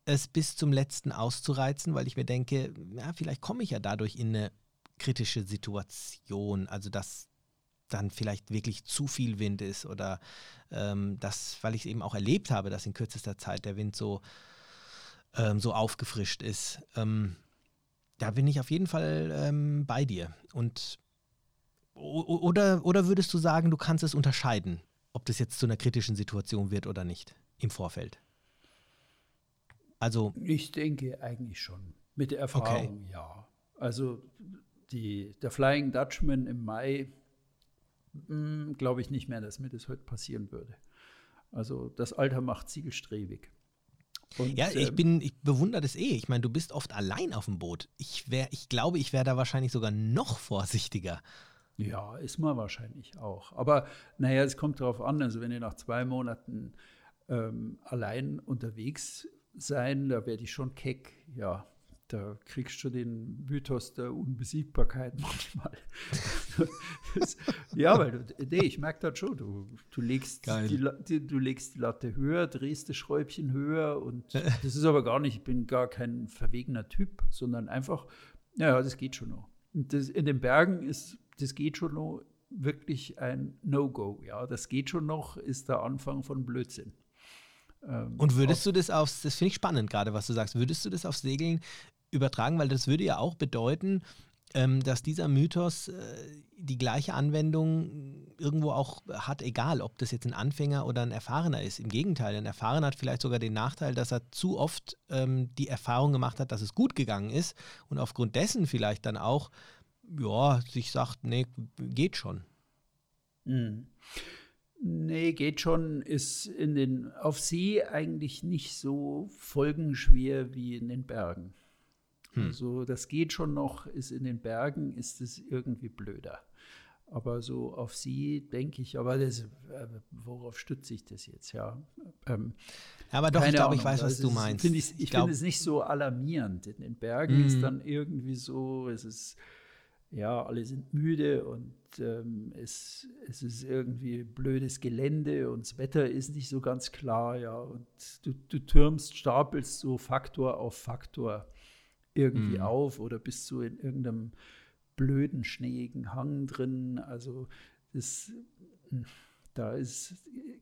es bis zum letzten auszureizen, weil ich mir denke, ja, vielleicht komme ich ja dadurch in eine kritische Situation. Also dass dann vielleicht wirklich zu viel Wind ist oder ähm, das, weil ich es eben auch erlebt habe, dass in kürzester Zeit der Wind so, ähm, so aufgefrischt ist. Ähm, da bin ich auf jeden Fall ähm, bei dir. Und oder, oder würdest du sagen, du kannst es unterscheiden, ob das jetzt zu einer kritischen Situation wird oder nicht im Vorfeld? Also. Ich denke eigentlich schon. Mit der Erfahrung, okay. ja. Also die, der Flying Dutchman im Mai, hm, glaube ich nicht mehr, dass mir das heute passieren würde. Also das Alter macht zielstrebig. Und, ja, ich ähm, bin, ich bewundere das eh. Ich meine, du bist oft allein auf dem Boot. Ich wäre, ich glaube, ich wäre da wahrscheinlich sogar noch vorsichtiger. Ja, ist man wahrscheinlich auch. Aber naja, es kommt darauf an. Also wenn ihr nach zwei Monaten ähm, allein unterwegs sein, da werde ich schon keck. Ja, da kriegst du den Mythos der Unbesiegbarkeit manchmal. ja, weil du, nee, ich merke das schon. Du, du, legst die, die, du legst die Latte höher, drehst das Schräubchen höher und das ist aber gar nicht, ich bin gar kein verwegener Typ, sondern einfach, ja, das geht schon noch. Das, in den Bergen ist, das geht schon noch wirklich ein No-Go. Ja, das geht schon noch, ist der Anfang von Blödsinn. Ähm, und würdest du das aufs, das finde ich spannend gerade, was du sagst, würdest du das auf Segeln übertragen, weil das würde ja auch bedeuten, ähm, dass dieser Mythos äh, die gleiche Anwendung irgendwo auch hat, egal ob das jetzt ein Anfänger oder ein Erfahrener ist. Im Gegenteil, ein Erfahrener hat vielleicht sogar den Nachteil, dass er zu oft ähm, die Erfahrung gemacht hat, dass es gut gegangen ist und aufgrund dessen vielleicht dann auch, ja, sich sagt, nee, geht schon. Mhm. Nee, geht schon, ist in den, auf See eigentlich nicht so folgenschwer wie in den Bergen. Hm. Also das geht schon noch, ist in den Bergen, ist es irgendwie blöder. Aber so auf sie denke ich, aber das, äh, worauf stütze ich das jetzt, ja? Ähm, aber doch, ich glaube, ich weiß, was du meinst. Find ich ich finde es nicht so alarmierend. In den Bergen mhm. ist dann irgendwie so, es ist, ja, alle sind müde und ähm, es, es ist irgendwie blödes Gelände und das Wetter ist nicht so ganz klar, ja. Und du, du türmst, stapelst so Faktor auf Faktor irgendwie mhm. auf oder bist du in irgendeinem blöden, schneeigen Hang drin. Also das, da ist,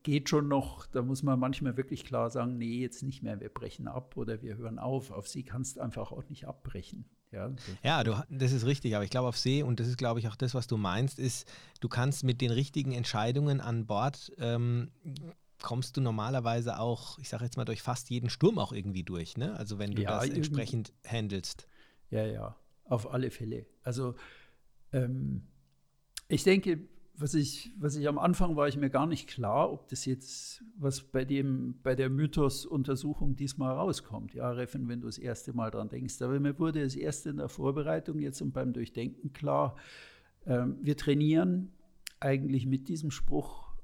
geht schon noch, da muss man manchmal wirklich klar sagen, nee, jetzt nicht mehr, wir brechen ab oder wir hören auf. Auf sie kannst du einfach auch nicht abbrechen. Ja, ja du, das ist richtig, aber ich glaube auf See, und das ist, glaube ich, auch das, was du meinst, ist, du kannst mit den richtigen Entscheidungen an Bord ähm, kommst du normalerweise auch, ich sage jetzt mal, durch fast jeden Sturm auch irgendwie durch, ne? Also wenn du ja, das entsprechend handelst. Ja, ja, auf alle Fälle. Also ähm, ich denke, was ich, was ich am Anfang war ich mir gar nicht klar, ob das jetzt, was bei dem, bei der Mythos-Untersuchung diesmal rauskommt. Ja, Reffen, wenn du das erste Mal dran denkst. Aber mir wurde das erste in der Vorbereitung jetzt und beim Durchdenken klar, ähm, wir trainieren eigentlich mit diesem Spruch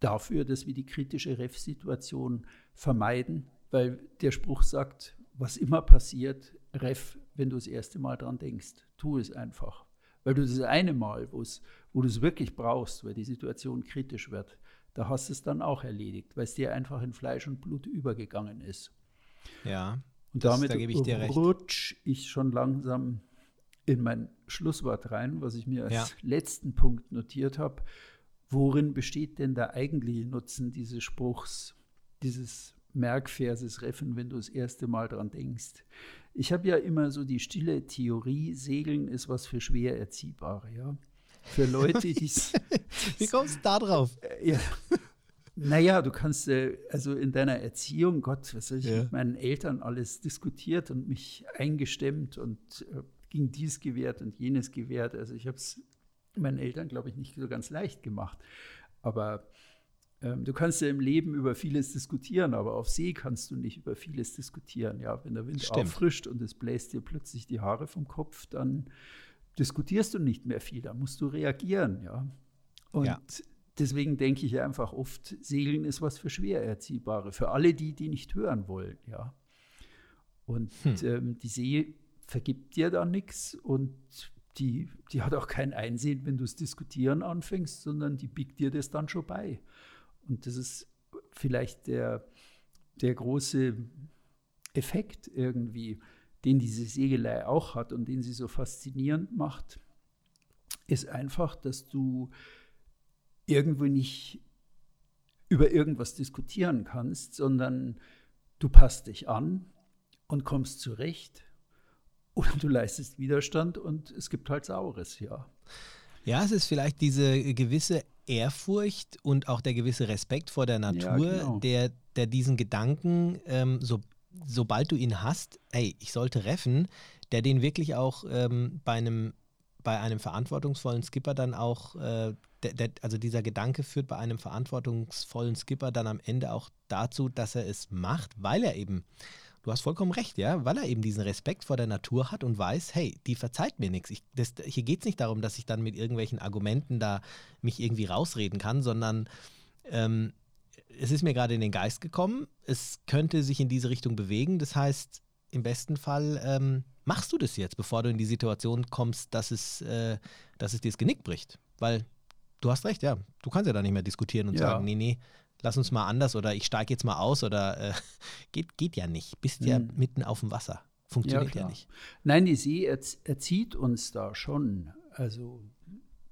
dafür, dass wir die kritische Ref-Situation vermeiden, weil der Spruch sagt, was immer passiert, Ref, wenn du das erste Mal dran denkst, tu es einfach. Weil du das eine Mal, wo du es wirklich brauchst, weil die Situation kritisch wird, da hast du es dann auch erledigt, weil es dir einfach in Fleisch und Blut übergegangen ist. Ja. Und damit da ich rutsch ich schon langsam in mein Schlusswort rein, was ich mir als ja. letzten Punkt notiert habe. Worin besteht denn der eigentliche Nutzen dieses Spruchs, dieses Merkverses Reffen, wenn du das erste Mal dran denkst? Ich habe ja immer so die stille Theorie, Segeln ist was für schwer Erziehbare, ja. Für Leute, die Wie kommst du da drauf? Äh, ja. Naja, du kannst, äh, also in deiner Erziehung, Gott, was habe ich ja. mit meinen Eltern alles diskutiert und mich eingestemmt und äh, ging dies gewährt und jenes gewährt. Also ich habe es meinen Eltern, glaube ich, nicht so ganz leicht gemacht. Aber du kannst ja im Leben über vieles diskutieren, aber auf See kannst du nicht über vieles diskutieren. Ja, wenn der Wind Stimmt. auffrischt und es bläst dir plötzlich die Haare vom Kopf, dann diskutierst du nicht mehr viel, da musst du reagieren, ja. Und ja. deswegen denke ich einfach oft, Segeln ist was für schwer Erziehbare, für alle die, die nicht hören wollen, ja. Und hm. ähm, die See vergibt dir da nichts und die, die hat auch kein Einsehen, wenn du es diskutieren anfängst, sondern die biegt dir das dann schon bei. Und das ist vielleicht der, der große Effekt irgendwie, den diese Segelei auch hat und den sie so faszinierend macht, ist einfach, dass du irgendwo nicht über irgendwas diskutieren kannst, sondern du passt dich an und kommst zurecht oder du leistest Widerstand und es gibt halt Saures, ja. Ja, es ist vielleicht diese gewisse Ehrfurcht und auch der gewisse Respekt vor der Natur, ja, genau. der, der diesen Gedanken ähm, so sobald du ihn hast, ey, ich sollte reffen, der den wirklich auch ähm, bei einem bei einem verantwortungsvollen Skipper dann auch, äh, der, der, also dieser Gedanke führt bei einem verantwortungsvollen Skipper dann am Ende auch dazu, dass er es macht, weil er eben, du hast vollkommen recht, ja, weil er eben diesen Respekt vor der Natur hat und weiß, hey, die verzeiht mir nichts. Ich, das, hier geht es nicht darum, dass ich dann mit irgendwelchen Argumenten da mich irgendwie rausreden kann, sondern ähm, es ist mir gerade in den Geist gekommen, es könnte sich in diese Richtung bewegen. Das heißt, im besten Fall ähm, machst du das jetzt, bevor du in die Situation kommst, dass es, äh, dass es dir das Genick bricht. Weil du hast recht, ja. Du kannst ja da nicht mehr diskutieren und ja. sagen, nee, nee, lass uns mal anders oder ich steige jetzt mal aus oder äh, geht, geht ja nicht. Bist hm. ja mitten auf dem Wasser. Funktioniert ja, ja nicht. Nein, die See erzieht uns da schon. Also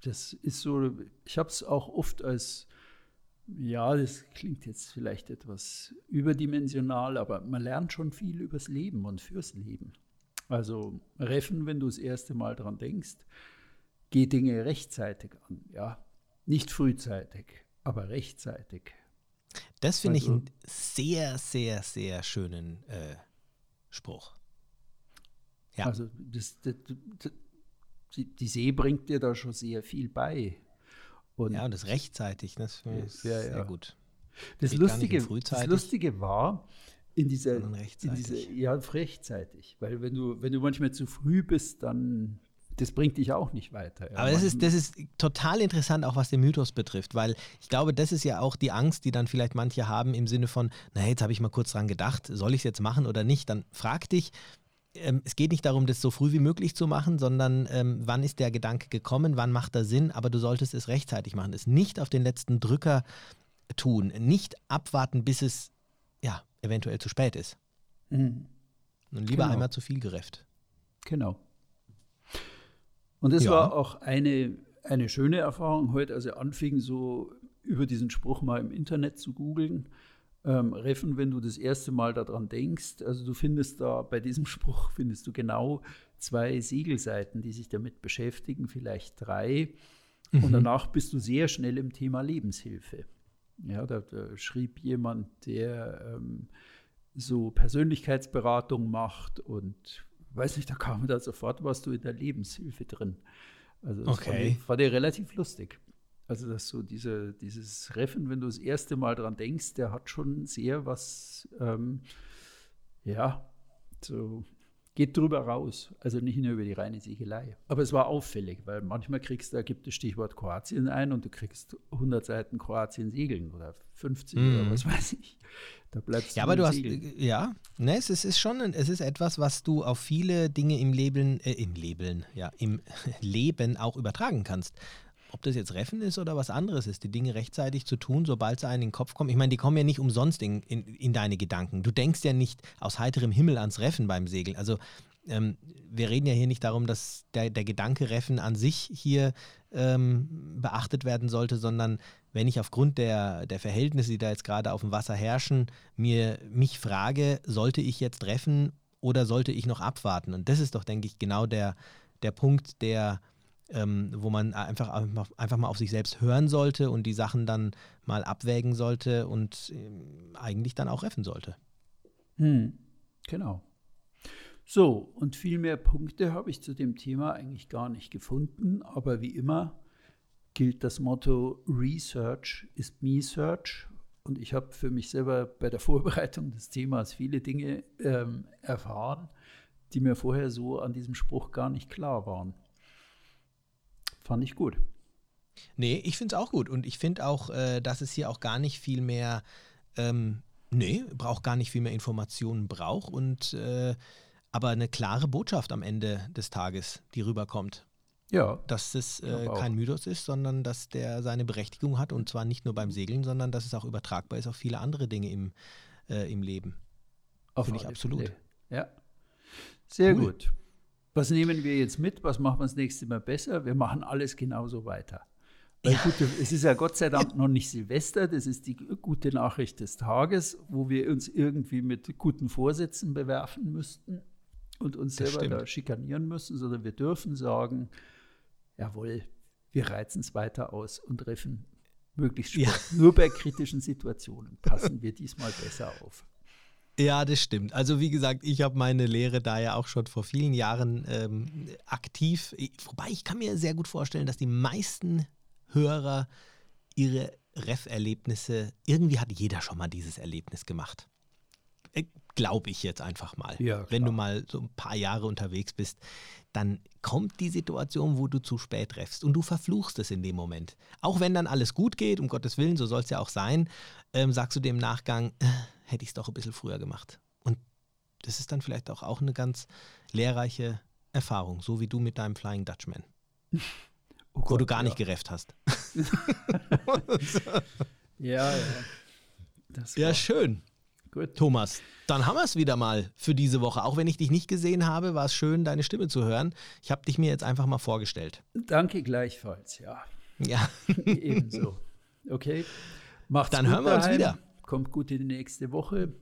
das ist so, ich habe es auch oft als ja, das klingt jetzt vielleicht etwas überdimensional, aber man lernt schon viel übers Leben und fürs Leben. Also Reffen, wenn du das erste Mal dran denkst, geh Dinge rechtzeitig an, ja. Nicht frühzeitig, aber rechtzeitig. Das finde also, ich einen sehr, sehr, sehr schönen äh, Spruch. Ja. Also das, das, das, die See bringt dir da schon sehr viel bei. Und ja, und das rechtzeitig, das ist ja, sehr ja. gut. Das Lustige, das Lustige war, in dieser, in dieser, ja, rechtzeitig. Weil wenn du, wenn du manchmal zu früh bist, dann das bringt dich auch nicht weiter. Ja. Aber das ist, das ist total interessant, auch was den Mythos betrifft, weil ich glaube, das ist ja auch die Angst, die dann vielleicht manche haben im Sinne von, na, jetzt habe ich mal kurz dran gedacht, soll ich es jetzt machen oder nicht? Dann frag dich, ähm, es geht nicht darum, das so früh wie möglich zu machen, sondern ähm, wann ist der Gedanke gekommen, wann macht er Sinn, aber du solltest es rechtzeitig machen. Es nicht auf den letzten Drücker tun, nicht abwarten, bis es ja eventuell zu spät ist. Mhm. Und lieber genau. einmal zu viel gerefft. Genau. Und das ja. war auch eine, eine schöne Erfahrung heute, als er anfing, so über diesen Spruch mal im Internet zu googeln ähm, Reffen, wenn du das erste Mal daran denkst. Also du findest da bei diesem Spruch findest du genau zwei Siegelseiten, die sich damit beschäftigen, vielleicht drei. Mhm. Und danach bist du sehr schnell im Thema Lebenshilfe. Ja, da, da schrieb jemand, der ähm, so Persönlichkeitsberatung macht und weiß nicht, da kam da sofort, warst du in der Lebenshilfe drin. Also das okay. fand, ich, fand ich relativ lustig. Also, dass so diese, dieses Reffen, wenn du das erste Mal dran denkst, der hat schon sehr was, ähm, ja, so geht drüber raus. Also nicht nur über die reine Siegelei. Aber es war auffällig, weil manchmal kriegst du, da gibt das Stichwort Kroatien ein und du kriegst 100 Seiten Kroatien segeln oder 50 mm. oder mhm. was weiß ich. Da bleibst ja, du aber du Segeln. hast, ja, ne, es ist, ist schon, es ist etwas, was du auf viele Dinge im Leben, äh, im Leben, ja, im Leben auch übertragen kannst ob das jetzt Reffen ist oder was anderes ist, die Dinge rechtzeitig zu tun, sobald sie einem in den Kopf kommen. Ich meine, die kommen ja nicht umsonst in, in, in deine Gedanken. Du denkst ja nicht aus heiterem Himmel ans Reffen beim Segeln. Also ähm, wir reden ja hier nicht darum, dass der, der Gedanke Reffen an sich hier ähm, beachtet werden sollte, sondern wenn ich aufgrund der, der Verhältnisse, die da jetzt gerade auf dem Wasser herrschen, mir mich frage, sollte ich jetzt reffen oder sollte ich noch abwarten? Und das ist doch, denke ich, genau der, der Punkt, der ähm, wo man einfach, einfach mal auf sich selbst hören sollte und die Sachen dann mal abwägen sollte und ähm, eigentlich dann auch reffen sollte. Hm, genau. So, und viel mehr Punkte habe ich zu dem Thema eigentlich gar nicht gefunden, aber wie immer gilt das Motto Research ist Me Search. Und ich habe für mich selber bei der Vorbereitung des Themas viele Dinge ähm, erfahren, die mir vorher so an diesem Spruch gar nicht klar waren. Fand ich gut. Nee, ich finde es auch gut. Und ich finde auch, äh, dass es hier auch gar nicht viel mehr, ähm, nee, braucht gar nicht viel mehr Informationen braucht und äh, aber eine klare Botschaft am Ende des Tages, die rüberkommt. Ja. Dass es äh, kein Mythos ist, sondern dass der seine Berechtigung hat und zwar nicht nur beim Segeln, sondern dass es auch übertragbar ist auf viele andere Dinge im, äh, im Leben. Finde ich absolut. Ja. Sehr cool. gut. Was nehmen wir jetzt mit? Was machen wir das nächste Mal besser? Wir machen alles genauso weiter. Weil ja. Gute, es ist ja Gott sei Dank noch nicht Silvester, das ist die gute Nachricht des Tages, wo wir uns irgendwie mit guten Vorsätzen bewerfen müssten und uns das selber stimmt. da schikanieren müssen, sondern wir dürfen sagen, jawohl, wir reizen es weiter aus und treffen möglichst Sport. Ja. Nur bei kritischen Situationen passen wir diesmal besser auf. Ja, das stimmt. Also wie gesagt, ich habe meine Lehre da ja auch schon vor vielen Jahren ähm, aktiv. Wobei ich kann mir sehr gut vorstellen, dass die meisten Hörer ihre Ref-Erlebnisse, irgendwie hat jeder schon mal dieses Erlebnis gemacht. Äh, Glaube ich jetzt einfach mal. Ja, Wenn du mal so ein paar Jahre unterwegs bist, dann kommt die Situation, wo du zu spät treffst und du verfluchst es in dem Moment. Auch wenn dann alles gut geht, um Gottes Willen, so soll es ja auch sein, ähm, sagst du dem Nachgang, äh, hätte ich es doch ein bisschen früher gemacht. Und das ist dann vielleicht auch, auch eine ganz lehrreiche Erfahrung, so wie du mit deinem Flying Dutchman. Oh Gott, wo du gar ja. nicht gerefft hast. ja, ja. ja, schön. Gut. Thomas, dann haben wir es wieder mal für diese Woche. Auch wenn ich dich nicht gesehen habe, war es schön, deine Stimme zu hören. Ich habe dich mir jetzt einfach mal vorgestellt. Danke gleichfalls, ja. Ja. Ebenso. Okay. Macht's dann hören wir daheim. uns wieder. Kommt gut in die nächste Woche.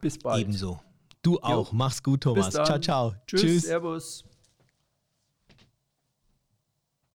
Bis bald. Ebenso. Du auch. Jo. Mach's gut, Thomas. Ciao, ciao. Tschüss. Tschüss. Servus.